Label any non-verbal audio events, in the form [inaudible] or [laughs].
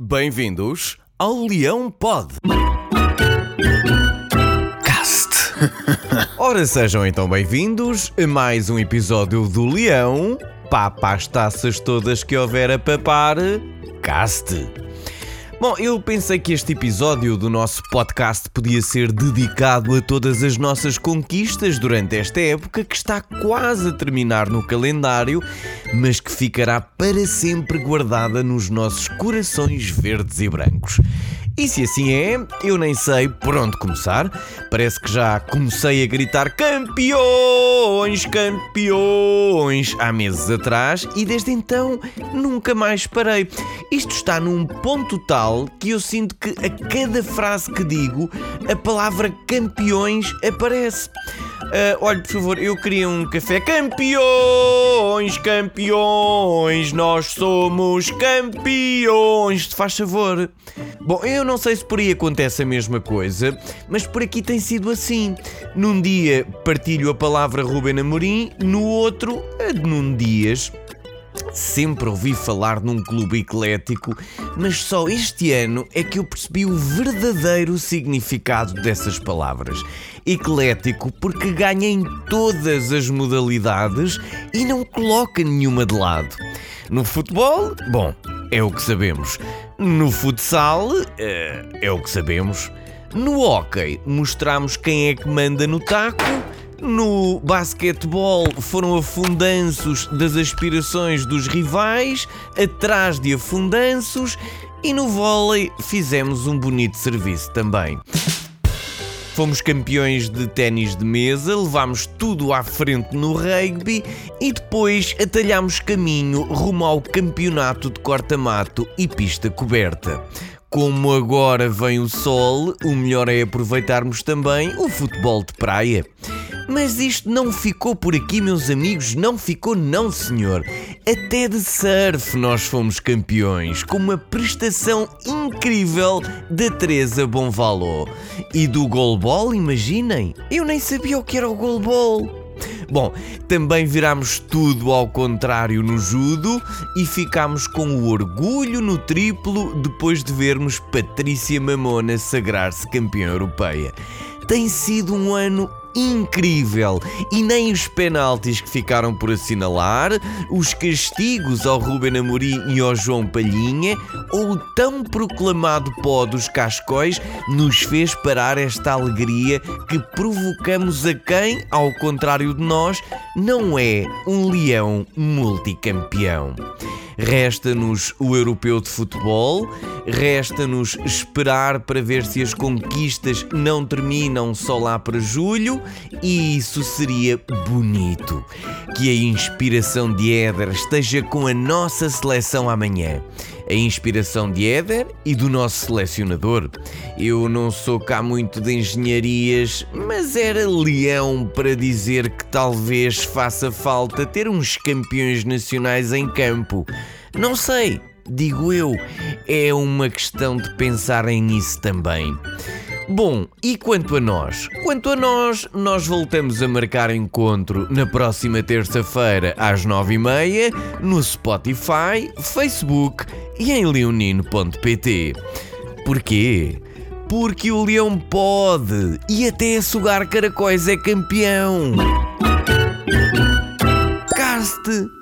Bem-vindos ao Leão Pod. Cast. [laughs] Ora, sejam então bem-vindos a mais um episódio do Leão. Papa as taças todas que houver a papar. Cast. Bom, eu pensei que este episódio do nosso podcast podia ser dedicado a todas as nossas conquistas durante esta época que está quase a terminar no calendário, mas que ficará para sempre guardada nos nossos corações verdes e brancos. E se assim é, eu nem sei por onde começar. Parece que já comecei a gritar campeões, campeões há meses atrás e desde então nunca mais parei. Isto está num ponto tal que eu sinto que a cada frase que digo a palavra campeões aparece. Uh, olha, por favor, eu queria um café. Campeões, campeões, nós somos campeões. Te faz favor. Bom, eu não sei se por aí acontece a mesma coisa, mas por aqui tem sido assim. Num dia partilho a palavra Ruben Amorim, no outro, a de Num Dias. Sempre ouvi falar num clube eclético, mas só este ano é que eu percebi o verdadeiro significado dessas palavras. Eclético porque ganha em todas as modalidades e não coloca nenhuma de lado. No futebol, bom, é o que sabemos. No futsal, é, é o que sabemos. No hockey, mostramos quem é que manda no taco. No basquetebol foram afundanços das aspirações dos rivais, atrás de afundanços, e no vôlei fizemos um bonito serviço também. Fomos campeões de ténis de mesa, levámos tudo à frente no rugby e depois atalhámos caminho rumo ao campeonato de corta-mato e pista coberta. Como agora vem o sol, o melhor é aproveitarmos também o futebol de praia. Mas isto não ficou por aqui, meus amigos, não ficou, não, senhor. Até de surf nós fomos campeões, com uma prestação incrível da Teresa Bonvaló. E do goalball, imaginem, eu nem sabia o que era o goalball. Bom, também virámos tudo ao contrário no judo e ficámos com o orgulho no triplo depois de vermos Patrícia Mamona sagrar-se campeã europeia. Tem sido um ano incrível. E nem os penaltis que ficaram por assinalar, os castigos ao Ruben Amorim e ao João Palhinha, ou o tão proclamado pó dos cascóis nos fez parar esta alegria que provocamos a quem, ao contrário de nós, não é um leão multicampeão. Resta-nos o europeu de futebol, resta-nos esperar para ver se as conquistas não terminam só lá para julho, e isso seria bonito. Que a inspiração de Éder esteja com a nossa seleção amanhã. A inspiração de Éder e do nosso selecionador. Eu não sou cá muito de engenharias, mas era leão para dizer que talvez faça falta ter uns campeões nacionais em campo. Não sei, digo eu, é uma questão de pensarem nisso também. Bom, e quanto a nós? Quanto a nós, nós voltamos a marcar encontro na próxima terça-feira às nove e meia no Spotify, Facebook e em leonino.pt. Porquê? Porque o leão pode e até sugar caracóis é campeão. Caste!